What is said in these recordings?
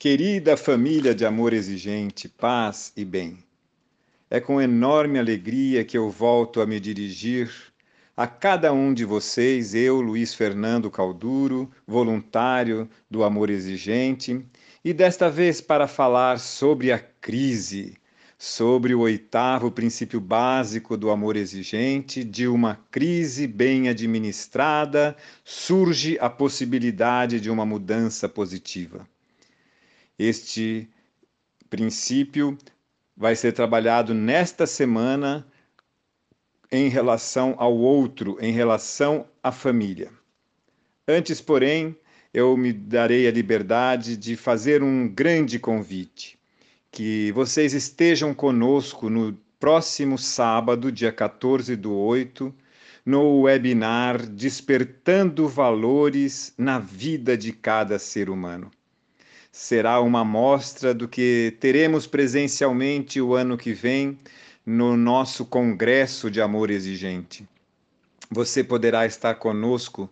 Querida família de amor exigente, paz e bem. É com enorme alegria que eu volto a me dirigir a cada um de vocês, eu, Luiz Fernando Calduro, voluntário do Amor Exigente, e desta vez para falar sobre a crise, sobre o oitavo princípio básico do amor exigente, de uma crise bem administrada, surge a possibilidade de uma mudança positiva. Este princípio vai ser trabalhado nesta semana em relação ao outro, em relação à família. Antes, porém, eu me darei a liberdade de fazer um grande convite, que vocês estejam conosco no próximo sábado, dia 14 do 8, no webinar Despertando Valores na Vida de Cada Ser Humano será uma amostra do que teremos presencialmente o ano que vem no nosso Congresso de Amor Exigente. Você poderá estar conosco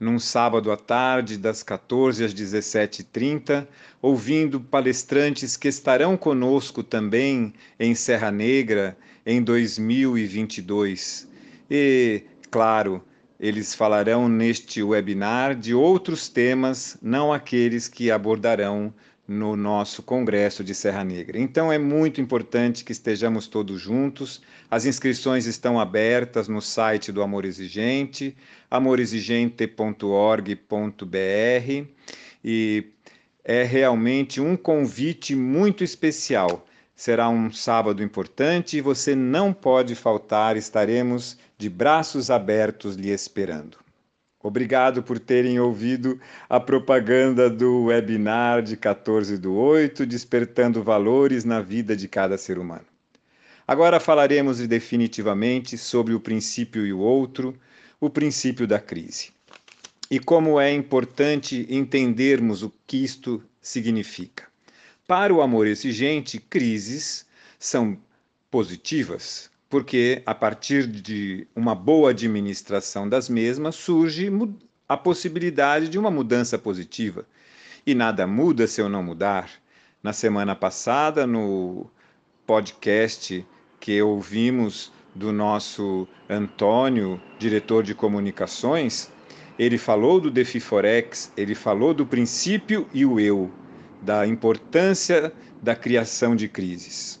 num sábado à tarde, das 14 às 17h30, ouvindo palestrantes que estarão conosco também em Serra Negra em 2022. E, claro, eles falarão neste webinar de outros temas, não aqueles que abordarão no nosso Congresso de Serra Negra. Então é muito importante que estejamos todos juntos. As inscrições estão abertas no site do Amor Exigente, amorexigente.org.br e é realmente um convite muito especial. Será um sábado importante e você não pode faltar, estaremos de braços abertos lhe esperando. Obrigado por terem ouvido a propaganda do webinar de 14 do 8, Despertando Valores na Vida de Cada Ser Humano. Agora falaremos definitivamente sobre o princípio e o outro, o princípio da crise. E como é importante entendermos o que isto significa. Para o amor exigente, crises são positivas, porque a partir de uma boa administração das mesmas surge a possibilidade de uma mudança positiva. E nada muda se eu não mudar. Na semana passada, no podcast que ouvimos do nosso Antônio, diretor de comunicações, ele falou do Defiforex, ele falou do princípio e o eu, da importância da criação de crises.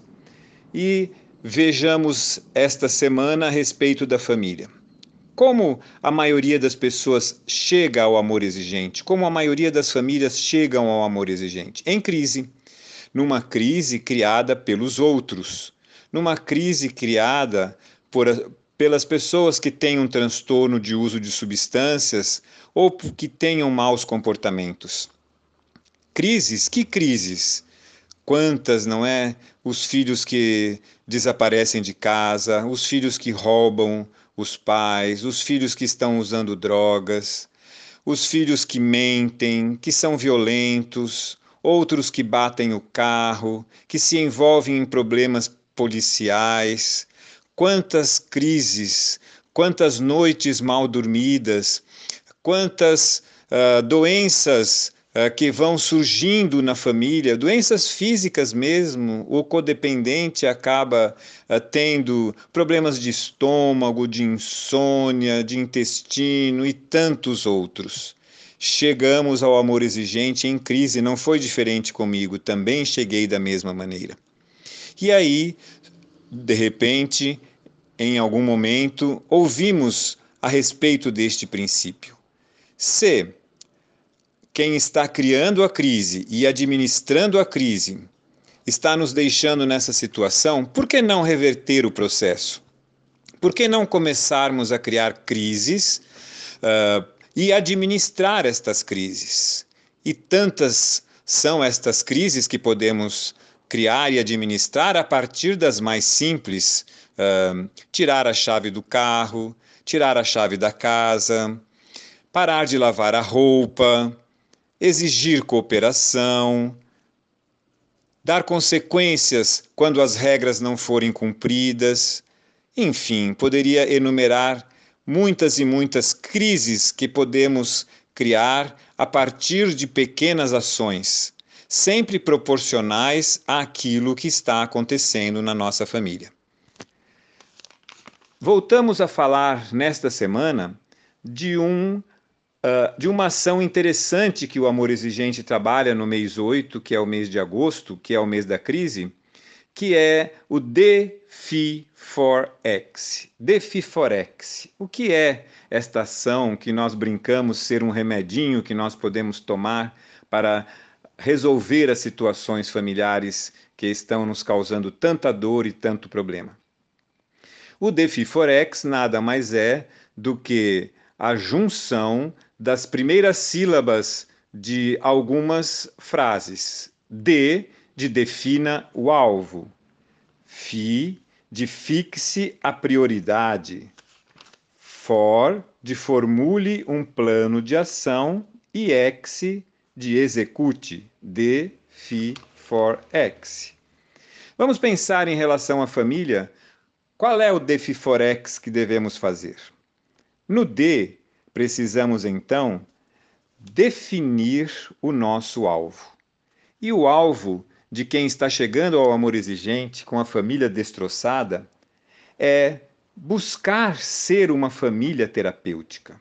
E vejamos esta semana a respeito da família. Como a maioria das pessoas chega ao amor exigente? Como a maioria das famílias chegam ao amor exigente? Em crise. Numa crise criada pelos outros. Numa crise criada por, pelas pessoas que têm um transtorno de uso de substâncias ou que tenham maus comportamentos. Crises? Que crises? Quantas, não é? Os filhos que desaparecem de casa, os filhos que roubam os pais, os filhos que estão usando drogas, os filhos que mentem, que são violentos, outros que batem o carro, que se envolvem em problemas policiais. Quantas crises, quantas noites mal dormidas, quantas uh, doenças que vão surgindo na família, doenças físicas mesmo, o codependente acaba uh, tendo problemas de estômago, de insônia, de intestino e tantos outros. Chegamos ao amor exigente em crise, não foi diferente comigo, também cheguei da mesma maneira. E aí, de repente, em algum momento, ouvimos a respeito deste princípio. Se quem está criando a crise e administrando a crise está nos deixando nessa situação, por que não reverter o processo? Por que não começarmos a criar crises uh, e administrar estas crises? E tantas são estas crises que podemos criar e administrar a partir das mais simples: uh, tirar a chave do carro, tirar a chave da casa, parar de lavar a roupa, exigir cooperação, dar consequências quando as regras não forem cumpridas. Enfim, poderia enumerar muitas e muitas crises que podemos criar a partir de pequenas ações. sempre proporcionais àquilo que está acontecendo na nossa família. Voltamos a falar nesta semana de, um, uh, de uma ação interessante que o Amor Exigente trabalha no mês 8, que é o mês de agosto, que é o mês da crise, que é o DeFi4X. DeFi4X. O que é esta ação que nós brincamos ser um remedinho que nós podemos tomar para resolver as situações familiares que estão nos causando tanta dor e tanto problema? O Defiforex nada mais é do que a junção das primeiras sílabas de algumas frases. De, de defina o alvo. Fi, de fixe a prioridade. For, de formule um plano de ação. E ex, de execute. De, fi, for, ex. Vamos pensar em relação à família qual é o Defiforex que devemos fazer? No D, precisamos então definir o nosso alvo. E o alvo de quem está chegando ao amor exigente com a família destroçada é buscar ser uma família terapêutica.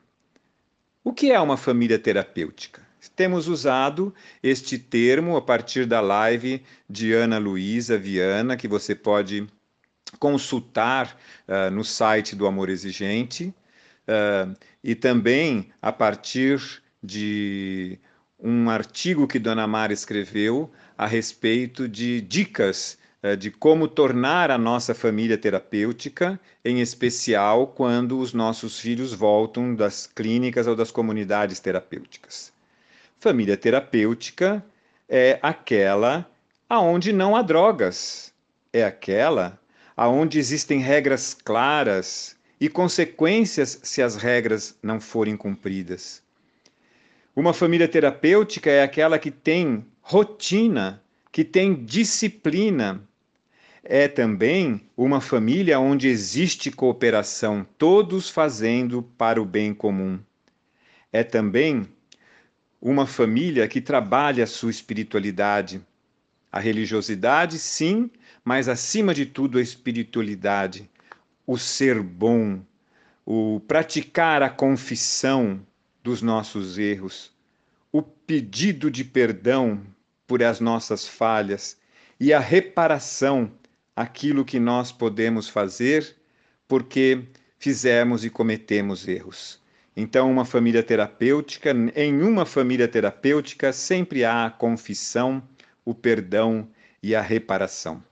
O que é uma família terapêutica? Temos usado este termo a partir da live de Ana Luísa Viana, que você pode consultar uh, no site do Amor Exigente uh, e também a partir de um artigo que Dona Mara escreveu a respeito de dicas uh, de como tornar a nossa família terapêutica, em especial quando os nossos filhos voltam das clínicas ou das comunidades terapêuticas. Família terapêutica é aquela aonde não há drogas, é aquela aonde existem regras claras e consequências se as regras não forem cumpridas. Uma família terapêutica é aquela que tem rotina, que tem disciplina. É também uma família onde existe cooperação, todos fazendo para o bem comum. É também uma família que trabalha a sua espiritualidade. A religiosidade, sim, mas acima de tudo a espiritualidade, o ser bom, o praticar a confissão dos nossos erros, o pedido de perdão por as nossas falhas e a reparação aquilo que nós podemos fazer porque fizemos e cometemos erros. Então, uma família terapêutica, em uma família terapêutica sempre há a confissão, o perdão e a reparação.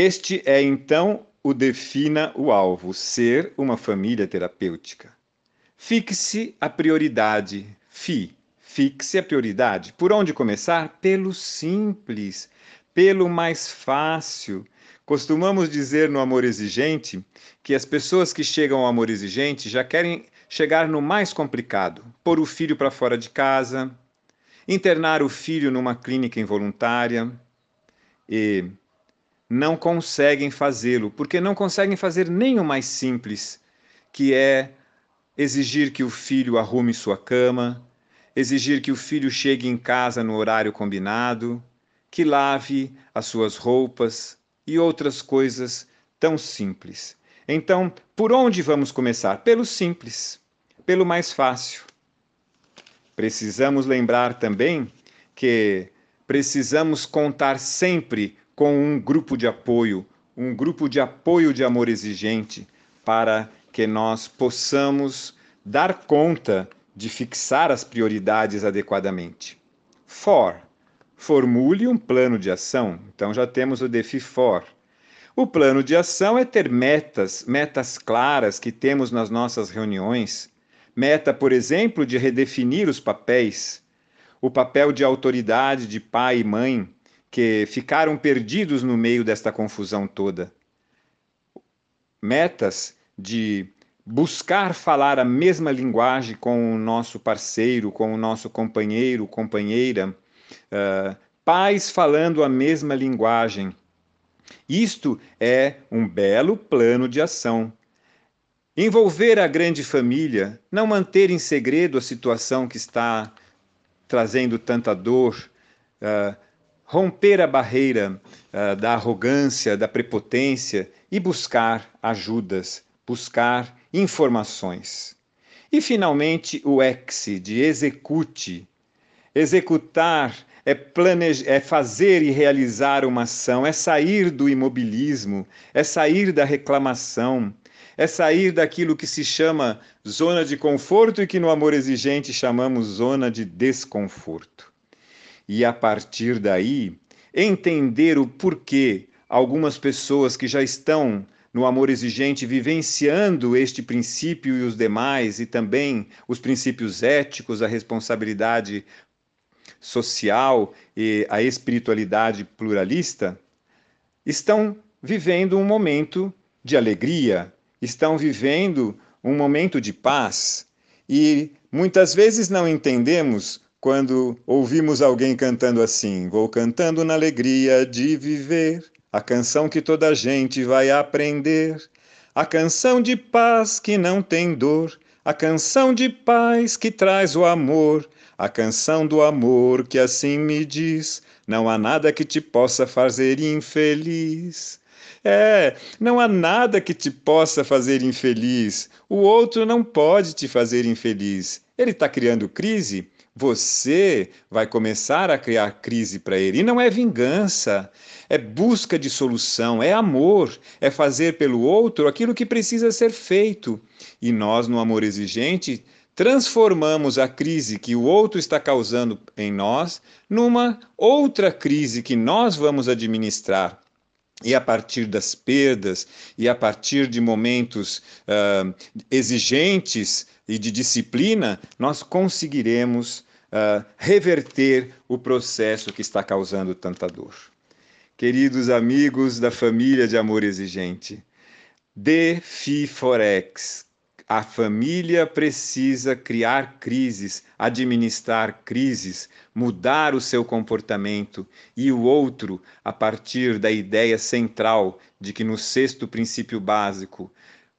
Este é então o defina o alvo, ser uma família terapêutica. Fixe a prioridade. Fi, fixe a prioridade. Por onde começar? Pelo simples, pelo mais fácil. Costumamos dizer no amor exigente que as pessoas que chegam ao amor exigente já querem chegar no mais complicado: pôr o filho para fora de casa, internar o filho numa clínica involuntária e não conseguem fazê-lo, porque não conseguem fazer nem o mais simples, que é exigir que o filho arrume sua cama, exigir que o filho chegue em casa no horário combinado, que lave as suas roupas e outras coisas tão simples. Então, por onde vamos começar? Pelo simples, pelo mais fácil. Precisamos lembrar também que precisamos contar sempre com um grupo de apoio, um grupo de apoio de amor exigente, para que nós possamos dar conta de fixar as prioridades adequadamente. For, formule um plano de ação. Então já temos o DEFI for. O plano de ação é ter metas, metas claras que temos nas nossas reuniões. Meta, por exemplo, de redefinir os papéis. O papel de autoridade de pai e mãe, que ficaram perdidos no meio desta confusão toda. Metas de buscar falar a mesma linguagem com o nosso parceiro, com o nosso companheiro, companheira, uh, pais falando a mesma linguagem. Isto é um belo plano de ação. Envolver a grande família, não manter em segredo a situação que está trazendo tanta dor, uh, romper a barreira uh, da arrogância, da prepotência e buscar ajudas, buscar informações. E finalmente o ex de execute. Executar é, é fazer e realizar uma ação, é sair do imobilismo, é sair da reclamação, é sair daquilo que se chama zona de conforto e que no amor exigente chamamos zona de desconforto. E a partir daí, entender o porquê algumas pessoas que já estão no amor exigente vivenciando este princípio e os demais, e também os princípios éticos, a responsabilidade social e a espiritualidade pluralista, estão vivendo um momento de alegria, estão vivendo um momento de paz. E muitas vezes não entendemos quando ouvimos alguém cantando assim: Vou cantando na alegria de viver, a canção que toda gente vai aprender, a canção de paz que não tem dor, a canção de paz que traz o amor, a canção do amor que assim me diz: Não há nada que te possa fazer infeliz. É, não há nada que te possa fazer infeliz. O outro não pode te fazer infeliz. Ele está criando crise. Você vai começar a criar crise para ele. E não é vingança, é busca de solução, é amor, é fazer pelo outro aquilo que precisa ser feito. E nós, no amor exigente, transformamos a crise que o outro está causando em nós numa outra crise que nós vamos administrar e a partir das perdas e a partir de momentos uh, exigentes e de disciplina, nós conseguiremos uh, reverter o processo que está causando tanta dor. Queridos amigos da família de amor exigente, DeFi Forex, a família precisa criar crises, administrar crises, mudar o seu comportamento e o outro, a partir da ideia central de que no sexto princípio básico,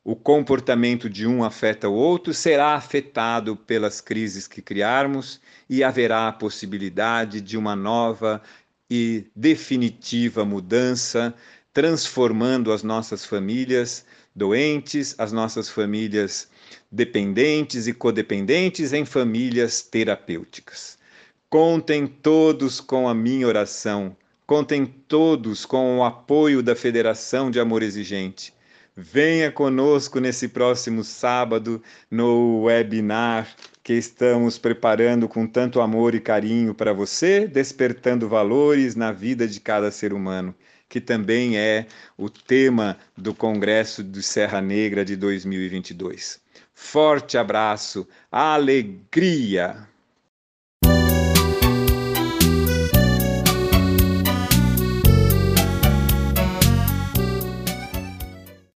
o comportamento de um afeta o outro, será afetado pelas crises que criarmos e haverá a possibilidade de uma nova e definitiva mudança, transformando as nossas famílias doentes, as nossas famílias dependentes e codependentes em famílias terapêuticas. Contem todos com a minha oração, contem todos com o apoio da Federação de Amor Exigente. Venha conosco nesse próximo sábado no webinar que estamos preparando com tanto amor e carinho para você, despertando valores na vida de cada ser humano que também é o tema do Congresso de Serra Negra de 2022. Forte abraço, alegria!